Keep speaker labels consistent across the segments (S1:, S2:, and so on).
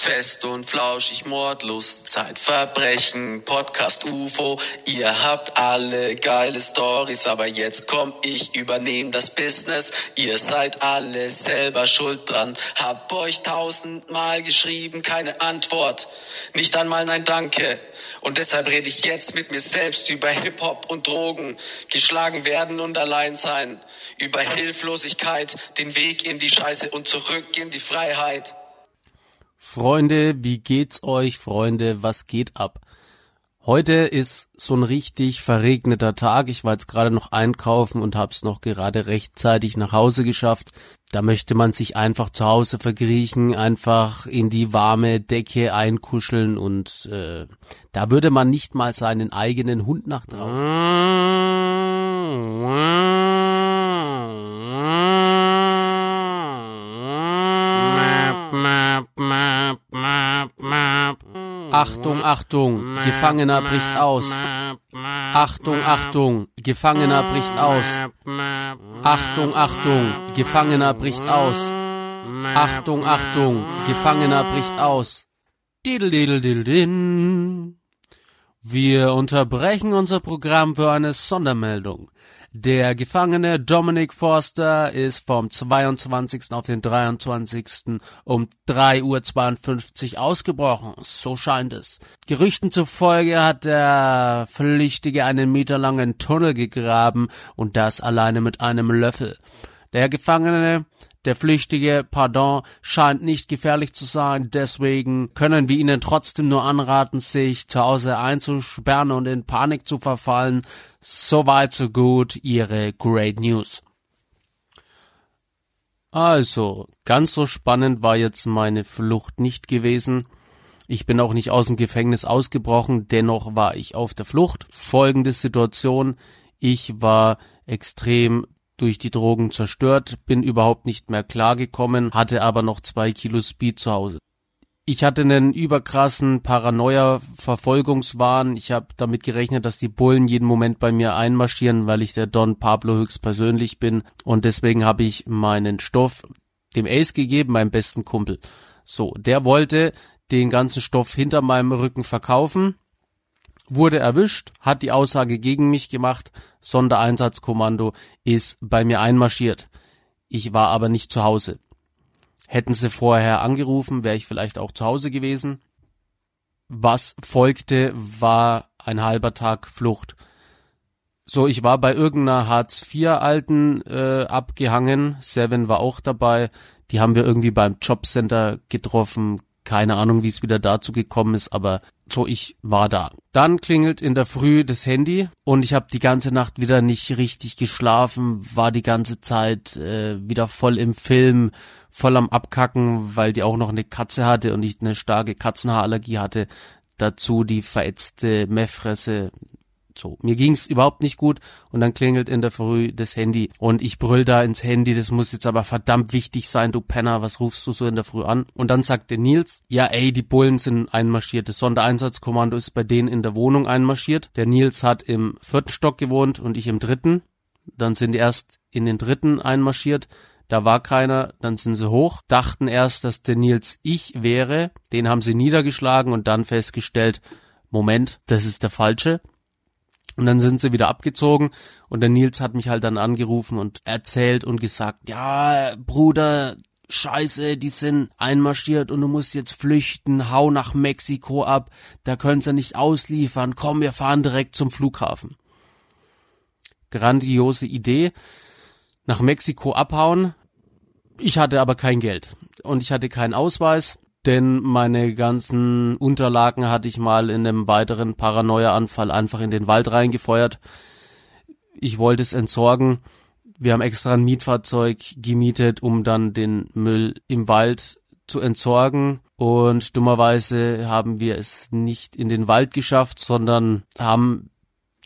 S1: Fest und flauschig, Mordlust, Zeitverbrechen, Podcast UFO. Ihr habt alle geile Stories, aber jetzt komm ich, übernehm das Business. Ihr seid alle selber schuld dran. Hab euch tausendmal geschrieben, keine Antwort. Nicht einmal nein Danke. Und deshalb rede ich jetzt mit mir selbst über Hip-Hop und Drogen. Geschlagen werden und allein sein. Über Hilflosigkeit, den Weg in die Scheiße und zurück in die Freiheit.
S2: Freunde, wie geht's euch, Freunde? Was geht ab? Heute ist so ein richtig verregneter Tag. Ich war jetzt gerade noch einkaufen und hab's noch gerade rechtzeitig nach Hause geschafft. Da möchte man sich einfach zu Hause verkriechen, einfach in die warme Decke einkuscheln und äh, da würde man nicht mal seinen eigenen Hund nach draußen. Achtung, Achtung, Gefangener bricht aus. Achtung, Achtung, Gefangener bricht aus. Achtung, Achtung, Gefangener bricht aus. Achtung, Achtung, Gefangener bricht aus. Wir unterbrechen unser Programm für eine Sondermeldung. Der Gefangene Dominic Forster ist vom 22. auf den 23. um 3.52 Uhr ausgebrochen. So scheint es. Gerüchten zufolge hat der Flüchtige einen meterlangen Tunnel gegraben und das alleine mit einem Löffel. Der Gefangene der Flüchtige, pardon, scheint nicht gefährlich zu sein, deswegen können wir Ihnen trotzdem nur anraten, sich zu Hause einzusperren und in Panik zu verfallen. Soweit so gut, Ihre Great News. Also, ganz so spannend war jetzt meine Flucht nicht gewesen. Ich bin auch nicht aus dem Gefängnis ausgebrochen, dennoch war ich auf der Flucht. Folgende Situation. Ich war extrem durch die Drogen zerstört, bin überhaupt nicht mehr klargekommen, hatte aber noch zwei Kilo Speed zu Hause. Ich hatte einen überkrassen Paranoia-Verfolgungswahn. Ich habe damit gerechnet, dass die Bullen jeden Moment bei mir einmarschieren, weil ich der Don Pablo höchstpersönlich bin. Und deswegen habe ich meinen Stoff dem Ace gegeben, meinem besten Kumpel. So, der wollte den ganzen Stoff hinter meinem Rücken verkaufen wurde erwischt, hat die Aussage gegen mich gemacht, Sondereinsatzkommando ist bei mir einmarschiert. Ich war aber nicht zu Hause. Hätten sie vorher angerufen, wäre ich vielleicht auch zu Hause gewesen. Was folgte, war ein halber Tag Flucht. So, ich war bei irgendeiner Hartz-IV-Alten äh, abgehangen. Seven war auch dabei. Die haben wir irgendwie beim Jobcenter getroffen. Keine Ahnung, wie es wieder dazu gekommen ist, aber so ich war da. Dann klingelt in der Früh das Handy und ich habe die ganze Nacht wieder nicht richtig geschlafen, war die ganze Zeit äh, wieder voll im Film, voll am Abkacken, weil die auch noch eine Katze hatte und ich eine starke Katzenhaarallergie hatte. Dazu die verätzte Meffresse, so, mir ging's überhaupt nicht gut und dann klingelt in der Früh das Handy und ich brüll da ins Handy, das muss jetzt aber verdammt wichtig sein, du Penner, was rufst du so in der Früh an? Und dann sagte Nils, ja ey, die Bullen sind einmarschiert, das Sondereinsatzkommando ist bei denen in der Wohnung einmarschiert. Der Nils hat im vierten Stock gewohnt und ich im dritten. Dann sind die erst in den dritten einmarschiert, da war keiner, dann sind sie hoch, dachten erst, dass der Nils ich wäre, den haben sie niedergeschlagen und dann festgestellt, Moment, das ist der falsche. Und dann sind sie wieder abgezogen. Und der Nils hat mich halt dann angerufen und erzählt und gesagt, ja, Bruder, Scheiße, die sind einmarschiert und du musst jetzt flüchten, hau nach Mexiko ab, da können sie nicht ausliefern, komm, wir fahren direkt zum Flughafen. Grandiose Idee, nach Mexiko abhauen. Ich hatte aber kein Geld und ich hatte keinen Ausweis denn meine ganzen Unterlagen hatte ich mal in einem weiteren Paranoia-Anfall einfach in den Wald reingefeuert. Ich wollte es entsorgen. Wir haben extra ein Mietfahrzeug gemietet, um dann den Müll im Wald zu entsorgen. Und dummerweise haben wir es nicht in den Wald geschafft, sondern haben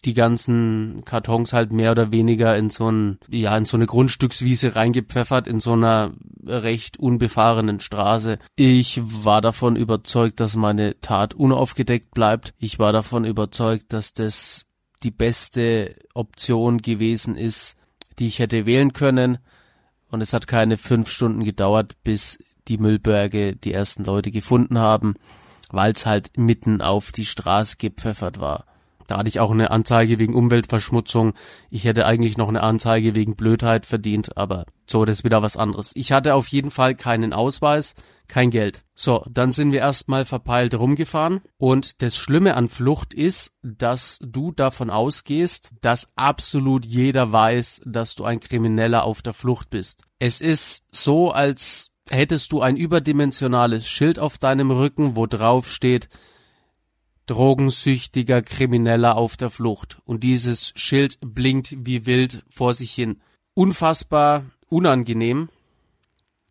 S2: die ganzen Kartons halt mehr oder weniger in so ein, ja, in so eine Grundstückswiese reingepfeffert, in so einer recht unbefahrenen Straße. Ich war davon überzeugt, dass meine Tat unaufgedeckt bleibt. Ich war davon überzeugt, dass das die beste Option gewesen ist, die ich hätte wählen können. Und es hat keine fünf Stunden gedauert, bis die Müllberge die ersten Leute gefunden haben, weil es halt mitten auf die Straße gepfeffert war. Da hatte ich auch eine Anzeige wegen Umweltverschmutzung. Ich hätte eigentlich noch eine Anzeige wegen Blödheit verdient, aber so, das ist wieder was anderes. Ich hatte auf jeden Fall keinen Ausweis, kein Geld. So, dann sind wir erstmal verpeilt rumgefahren und das Schlimme an Flucht ist, dass du davon ausgehst, dass absolut jeder weiß, dass du ein Krimineller auf der Flucht bist. Es ist so, als hättest du ein überdimensionales Schild auf deinem Rücken, wo drauf steht, drogensüchtiger Krimineller auf der Flucht. Und dieses Schild blinkt wie wild vor sich hin. Unfassbar unangenehm.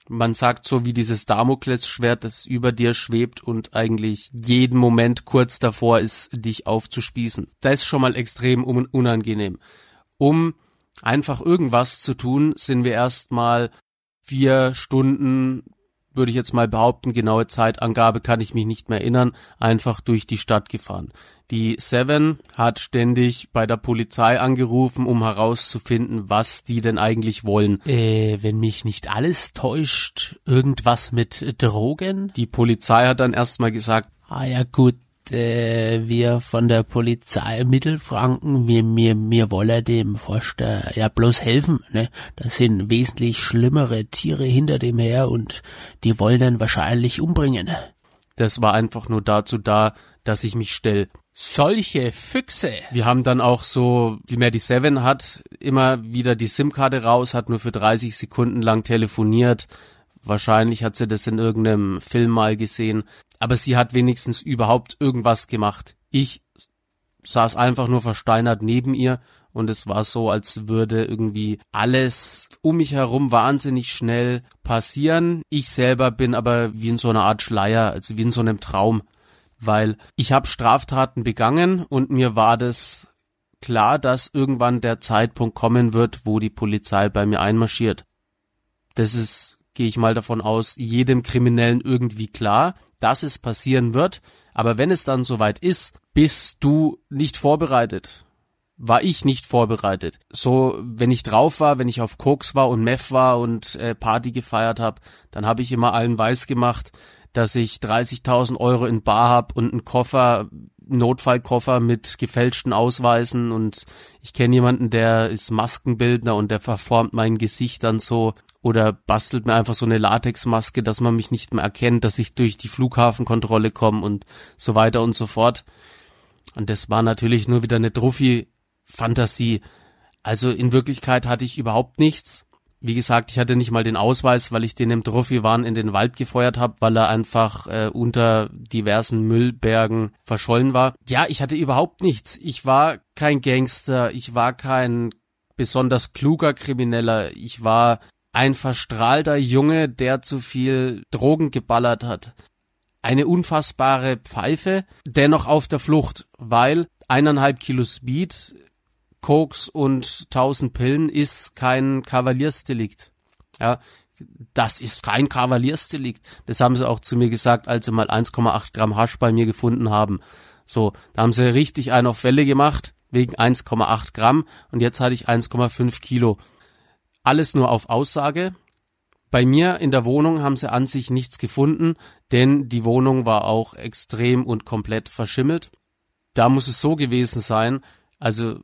S2: Man sagt so wie dieses Damoklesschwert, das über dir schwebt und eigentlich jeden Moment kurz davor ist, dich aufzuspießen. Das ist schon mal extrem unangenehm. Um einfach irgendwas zu tun, sind wir erstmal vier Stunden würde ich jetzt mal behaupten, genaue Zeitangabe kann ich mich nicht mehr erinnern, einfach durch die Stadt gefahren. Die Seven hat ständig bei der Polizei angerufen, um herauszufinden, was die denn eigentlich wollen. Äh, wenn mich nicht alles täuscht, irgendwas mit Drogen? Die Polizei hat dann erstmal gesagt, ah ja gut, äh, wir von der Polizei Mittelfranken, wir, wir, wir wollen dem Forster ja bloß helfen, ne? Das sind wesentlich schlimmere Tiere hinter dem her und die wollen dann wahrscheinlich umbringen. Das war einfach nur dazu da, dass ich mich stell. Solche Füchse. Wir haben dann auch so, wie die Seven hat, immer wieder die SIM-Karte raus, hat nur für 30 Sekunden lang telefoniert. Wahrscheinlich hat sie das in irgendeinem Film mal gesehen aber sie hat wenigstens überhaupt irgendwas gemacht. Ich saß einfach nur versteinert neben ihr und es war so, als würde irgendwie alles um mich herum wahnsinnig schnell passieren. Ich selber bin aber wie in so einer Art Schleier, also wie in so einem Traum, weil ich habe Straftaten begangen und mir war das klar, dass irgendwann der Zeitpunkt kommen wird, wo die Polizei bei mir einmarschiert. Das ist gehe ich mal davon aus, jedem Kriminellen irgendwie klar, dass es passieren wird. Aber wenn es dann soweit ist, bist du nicht vorbereitet. War ich nicht vorbereitet. So, wenn ich drauf war, wenn ich auf Koks war und Meth war und äh, Party gefeiert habe, dann habe ich immer allen weiß gemacht, dass ich 30.000 Euro in Bar hab und einen Koffer, Notfallkoffer mit gefälschten Ausweisen und ich kenne jemanden, der ist Maskenbildner und der verformt mein Gesicht dann so oder bastelt mir einfach so eine Latexmaske, dass man mich nicht mehr erkennt, dass ich durch die Flughafenkontrolle komme und so weiter und so fort. Und das war natürlich nur wieder eine Druffi-Fantasie. Also in Wirklichkeit hatte ich überhaupt nichts. Wie gesagt, ich hatte nicht mal den Ausweis, weil ich den im Druffi-Wahn in den Wald gefeuert habe, weil er einfach äh, unter diversen Müllbergen verschollen war. Ja, ich hatte überhaupt nichts. Ich war kein Gangster, ich war kein besonders kluger Krimineller, ich war ein verstrahlter Junge, der zu viel Drogen geballert hat. Eine unfassbare Pfeife, dennoch auf der Flucht, weil eineinhalb Kilo Speed, Koks und tausend Pillen ist kein Kavaliersdelikt. Ja, das ist kein Kavaliersdelikt. Das haben sie auch zu mir gesagt, als sie mal 1,8 Gramm Hasch bei mir gefunden haben. So, da haben sie richtig einen auf Welle gemacht, wegen 1,8 Gramm, und jetzt hatte ich 1,5 Kilo. Alles nur auf Aussage. Bei mir in der Wohnung haben sie an sich nichts gefunden, denn die Wohnung war auch extrem und komplett verschimmelt. Da muss es so gewesen sein, also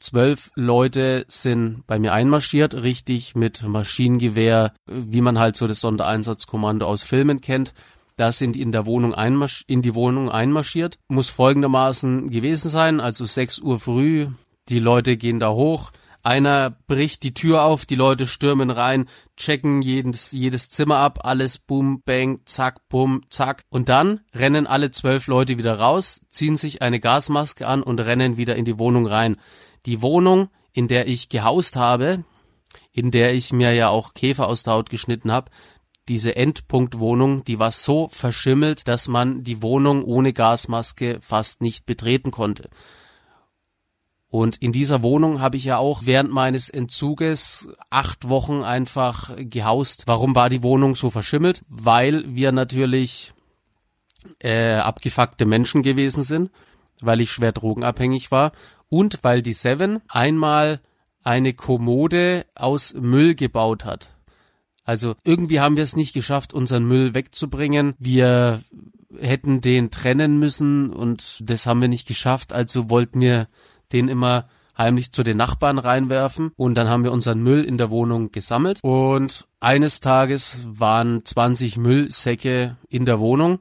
S2: zwölf Leute sind bei mir einmarschiert, richtig mit Maschinengewehr, wie man halt so das Sondereinsatzkommando aus Filmen kennt. Da sind in der Wohnung einmarsch in die Wohnung einmarschiert. Muss folgendermaßen gewesen sein, also 6 Uhr früh, die Leute gehen da hoch, einer bricht die Tür auf, die Leute stürmen rein, checken jedes, jedes Zimmer ab, alles bum, bang, zack, bum, zack. Und dann rennen alle zwölf Leute wieder raus, ziehen sich eine Gasmaske an und rennen wieder in die Wohnung rein. Die Wohnung, in der ich gehaust habe, in der ich mir ja auch Käfer aus der Haut geschnitten habe, diese Endpunktwohnung, die war so verschimmelt, dass man die Wohnung ohne Gasmaske fast nicht betreten konnte. Und in dieser Wohnung habe ich ja auch während meines Entzuges acht Wochen einfach gehaust. Warum war die Wohnung so verschimmelt? Weil wir natürlich äh, abgefuckte Menschen gewesen sind, weil ich schwer drogenabhängig war und weil die Seven einmal eine Kommode aus Müll gebaut hat. Also irgendwie haben wir es nicht geschafft, unseren Müll wegzubringen. Wir hätten den trennen müssen und das haben wir nicht geschafft. Also wollten wir den immer heimlich zu den Nachbarn reinwerfen und dann haben wir unseren Müll in der Wohnung gesammelt und eines Tages waren 20 Müllsäcke in der Wohnung.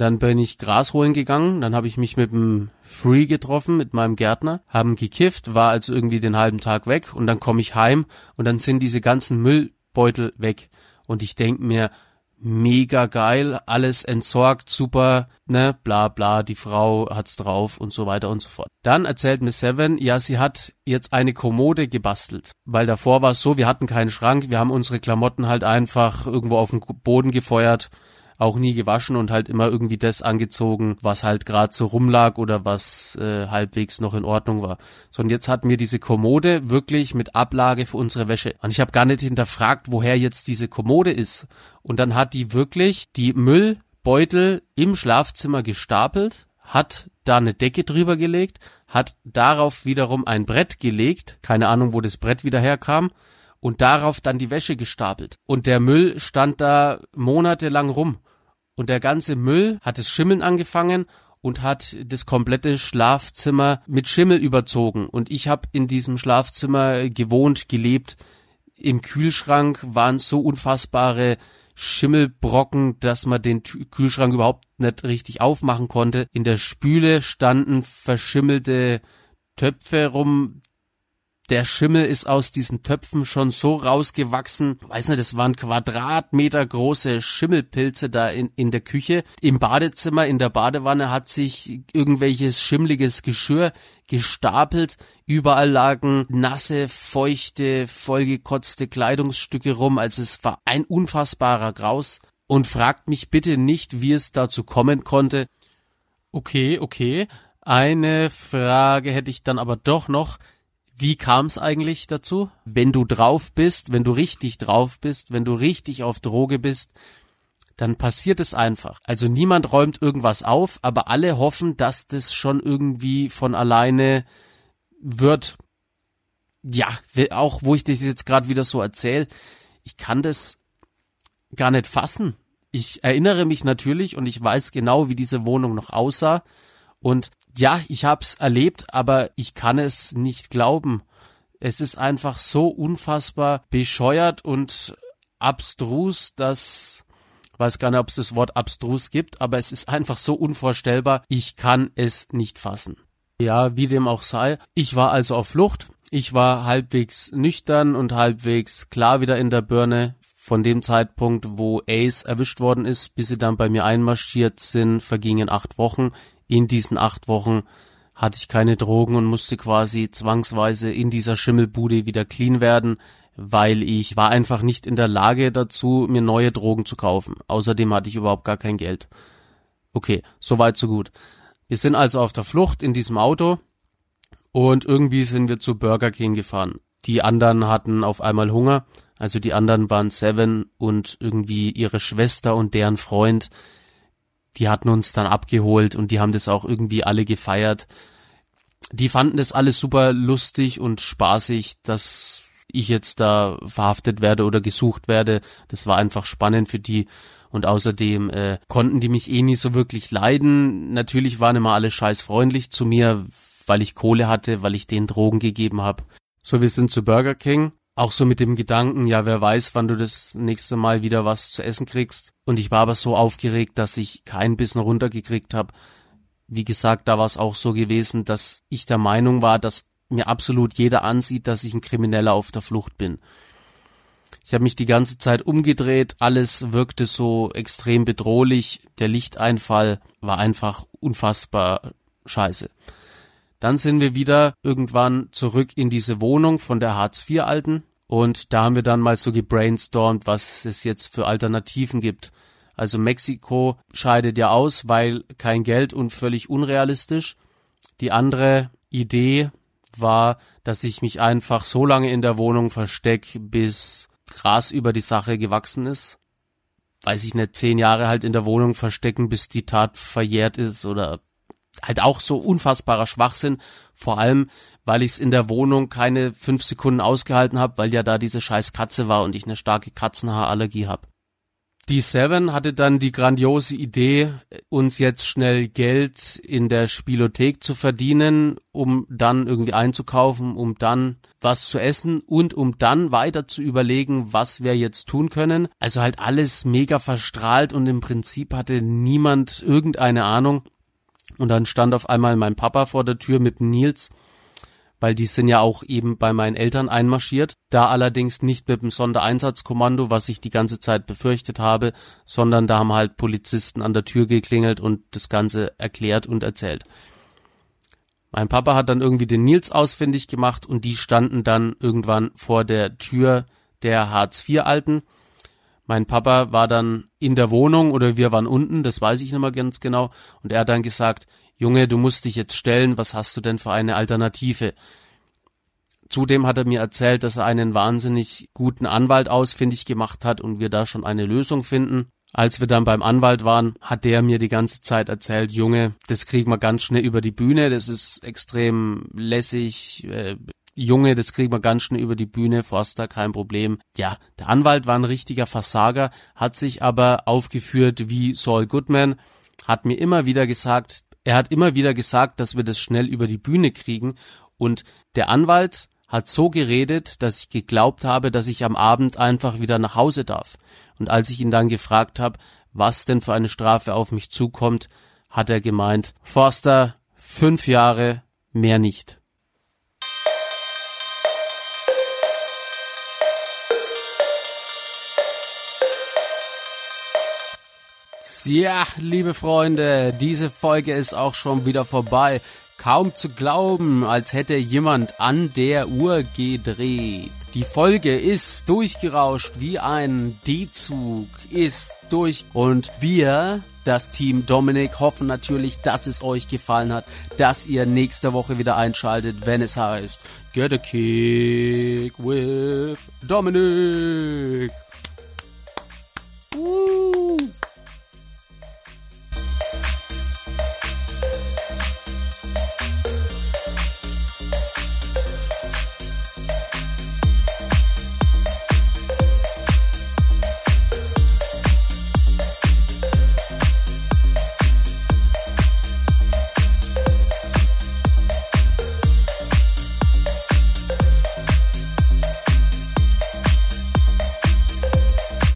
S2: Dann bin ich Gras holen gegangen, dann habe ich mich mit dem Free getroffen, mit meinem Gärtner, haben gekifft, war also irgendwie den halben Tag weg und dann komme ich heim und dann sind diese ganzen Müllbeutel weg. Und ich denk mir, mega geil, alles entsorgt, super, ne, bla bla, die Frau hat's drauf und so weiter und so fort. Dann erzählt Miss Seven, ja, sie hat jetzt eine Kommode gebastelt, weil davor war es so, wir hatten keinen Schrank, wir haben unsere Klamotten halt einfach irgendwo auf den Boden gefeuert auch nie gewaschen und halt immer irgendwie das angezogen, was halt gerade so rumlag oder was äh, halbwegs noch in Ordnung war. So und jetzt hatten wir diese Kommode wirklich mit Ablage für unsere Wäsche. Und ich habe gar nicht hinterfragt, woher jetzt diese Kommode ist. Und dann hat die wirklich die Müllbeutel im Schlafzimmer gestapelt, hat da eine Decke drüber gelegt, hat darauf wiederum ein Brett gelegt, keine Ahnung, wo das Brett wieder herkam, und darauf dann die Wäsche gestapelt. Und der Müll stand da monatelang rum und der ganze Müll hat es Schimmeln angefangen und hat das komplette Schlafzimmer mit Schimmel überzogen. Und ich habe in diesem Schlafzimmer gewohnt, gelebt. Im Kühlschrank waren so unfassbare Schimmelbrocken, dass man den Kühlschrank überhaupt nicht richtig aufmachen konnte. In der Spüle standen verschimmelte Töpfe rum, der Schimmel ist aus diesen Töpfen schon so rausgewachsen. Weiß nicht, das waren Quadratmeter große Schimmelpilze da in, in der Küche. Im Badezimmer, in der Badewanne hat sich irgendwelches schimmliges Geschirr gestapelt. Überall lagen nasse, feuchte, vollgekotzte Kleidungsstücke rum. Also es war ein unfassbarer Graus. Und fragt mich bitte nicht, wie es dazu kommen konnte. Okay, okay. Eine Frage hätte ich dann aber doch noch. Wie kam es eigentlich dazu? Wenn du drauf bist, wenn du richtig drauf bist, wenn du richtig auf Droge bist, dann passiert es einfach. Also niemand räumt irgendwas auf, aber alle hoffen, dass das schon irgendwie von alleine wird. Ja, auch wo ich das jetzt gerade wieder so erzähle, ich kann das gar nicht fassen. Ich erinnere mich natürlich und ich weiß genau, wie diese Wohnung noch aussah. Und ja, ich hab's erlebt, aber ich kann es nicht glauben. Es ist einfach so unfassbar bescheuert und abstrus, dass weiß gar nicht, ob es das Wort abstrus gibt, aber es ist einfach so unvorstellbar. Ich kann es nicht fassen. Ja, wie dem auch sei. Ich war also auf Flucht. Ich war halbwegs nüchtern und halbwegs klar wieder in der Birne. Von dem Zeitpunkt, wo Ace erwischt worden ist, bis sie dann bei mir einmarschiert sind, vergingen acht Wochen in diesen acht Wochen hatte ich keine Drogen und musste quasi zwangsweise in dieser Schimmelbude wieder clean werden, weil ich war einfach nicht in der Lage dazu, mir neue Drogen zu kaufen. Außerdem hatte ich überhaupt gar kein Geld. Okay, soweit so gut. Wir sind also auf der Flucht in diesem Auto und irgendwie sind wir zu Burger King gefahren. Die anderen hatten auf einmal Hunger, also die anderen waren Seven und irgendwie ihre Schwester und deren Freund die hatten uns dann abgeholt und die haben das auch irgendwie alle gefeiert. Die fanden das alles super lustig und spaßig, dass ich jetzt da verhaftet werde oder gesucht werde. Das war einfach spannend für die. Und außerdem äh, konnten die mich eh nie so wirklich leiden. Natürlich waren immer alle scheiß freundlich zu mir, weil ich Kohle hatte, weil ich denen Drogen gegeben habe. So, wir sind zu Burger King auch so mit dem Gedanken, ja, wer weiß, wann du das nächste Mal wieder was zu essen kriegst. Und ich war aber so aufgeregt, dass ich keinen Bissen runtergekriegt habe. Wie gesagt, da war es auch so gewesen, dass ich der Meinung war, dass mir absolut jeder ansieht, dass ich ein Krimineller auf der Flucht bin. Ich habe mich die ganze Zeit umgedreht, alles wirkte so extrem bedrohlich, der Lichteinfall war einfach unfassbar scheiße. Dann sind wir wieder irgendwann zurück in diese Wohnung von der Hartz IV Alten und da haben wir dann mal so gebrainstormt, was es jetzt für Alternativen gibt. Also Mexiko scheidet ja aus, weil kein Geld und völlig unrealistisch. Die andere Idee war, dass ich mich einfach so lange in der Wohnung versteck, bis Gras über die Sache gewachsen ist. Weiß ich nicht, zehn Jahre halt in der Wohnung verstecken, bis die Tat verjährt ist oder halt auch so unfassbarer Schwachsinn, vor allem, weil ich es in der Wohnung keine fünf Sekunden ausgehalten habe, weil ja da diese scheiß Katze war und ich eine starke Katzenhaarallergie habe. Die Seven hatte dann die grandiose Idee, uns jetzt schnell Geld in der Spielothek zu verdienen, um dann irgendwie einzukaufen, um dann was zu essen und um dann weiter zu überlegen, was wir jetzt tun können. Also halt alles mega verstrahlt und im Prinzip hatte niemand irgendeine Ahnung. Und dann stand auf einmal mein Papa vor der Tür mit Nils weil die sind ja auch eben bei meinen Eltern einmarschiert, da allerdings nicht mit dem Sondereinsatzkommando, was ich die ganze Zeit befürchtet habe, sondern da haben halt Polizisten an der Tür geklingelt und das Ganze erklärt und erzählt. Mein Papa hat dann irgendwie den Nils ausfindig gemacht und die standen dann irgendwann vor der Tür der Hartz-IV-Alten. Mein Papa war dann in der Wohnung oder wir waren unten, das weiß ich nicht mehr ganz genau, und er hat dann gesagt, Junge, du musst dich jetzt stellen, was hast du denn für eine Alternative? Zudem hat er mir erzählt, dass er einen wahnsinnig guten Anwalt ausfindig gemacht hat und wir da schon eine Lösung finden. Als wir dann beim Anwalt waren, hat der mir die ganze Zeit erzählt, Junge, das kriegen wir ganz schnell über die Bühne, das ist extrem lässig, äh, Junge, das kriegen wir ganz schnell über die Bühne, Forster, kein Problem. Ja, der Anwalt war ein richtiger Versager, hat sich aber aufgeführt wie Saul Goodman, hat mir immer wieder gesagt, er hat immer wieder gesagt, dass wir das schnell über die Bühne kriegen und der Anwalt hat so geredet, dass ich geglaubt habe, dass ich am Abend einfach wieder nach Hause darf. Und als ich ihn dann gefragt habe, was denn für eine Strafe auf mich zukommt, hat er gemeint, Forster, fünf Jahre, mehr nicht. Ja, liebe Freunde, diese Folge ist auch schon wieder vorbei. Kaum zu glauben, als hätte jemand an der Uhr gedreht. Die Folge ist durchgerauscht wie ein D-Zug, ist durch und wir, das Team Dominik, hoffen natürlich, dass es euch gefallen hat, dass ihr nächste Woche wieder einschaltet, wenn es heißt Get a Kick with Dominik.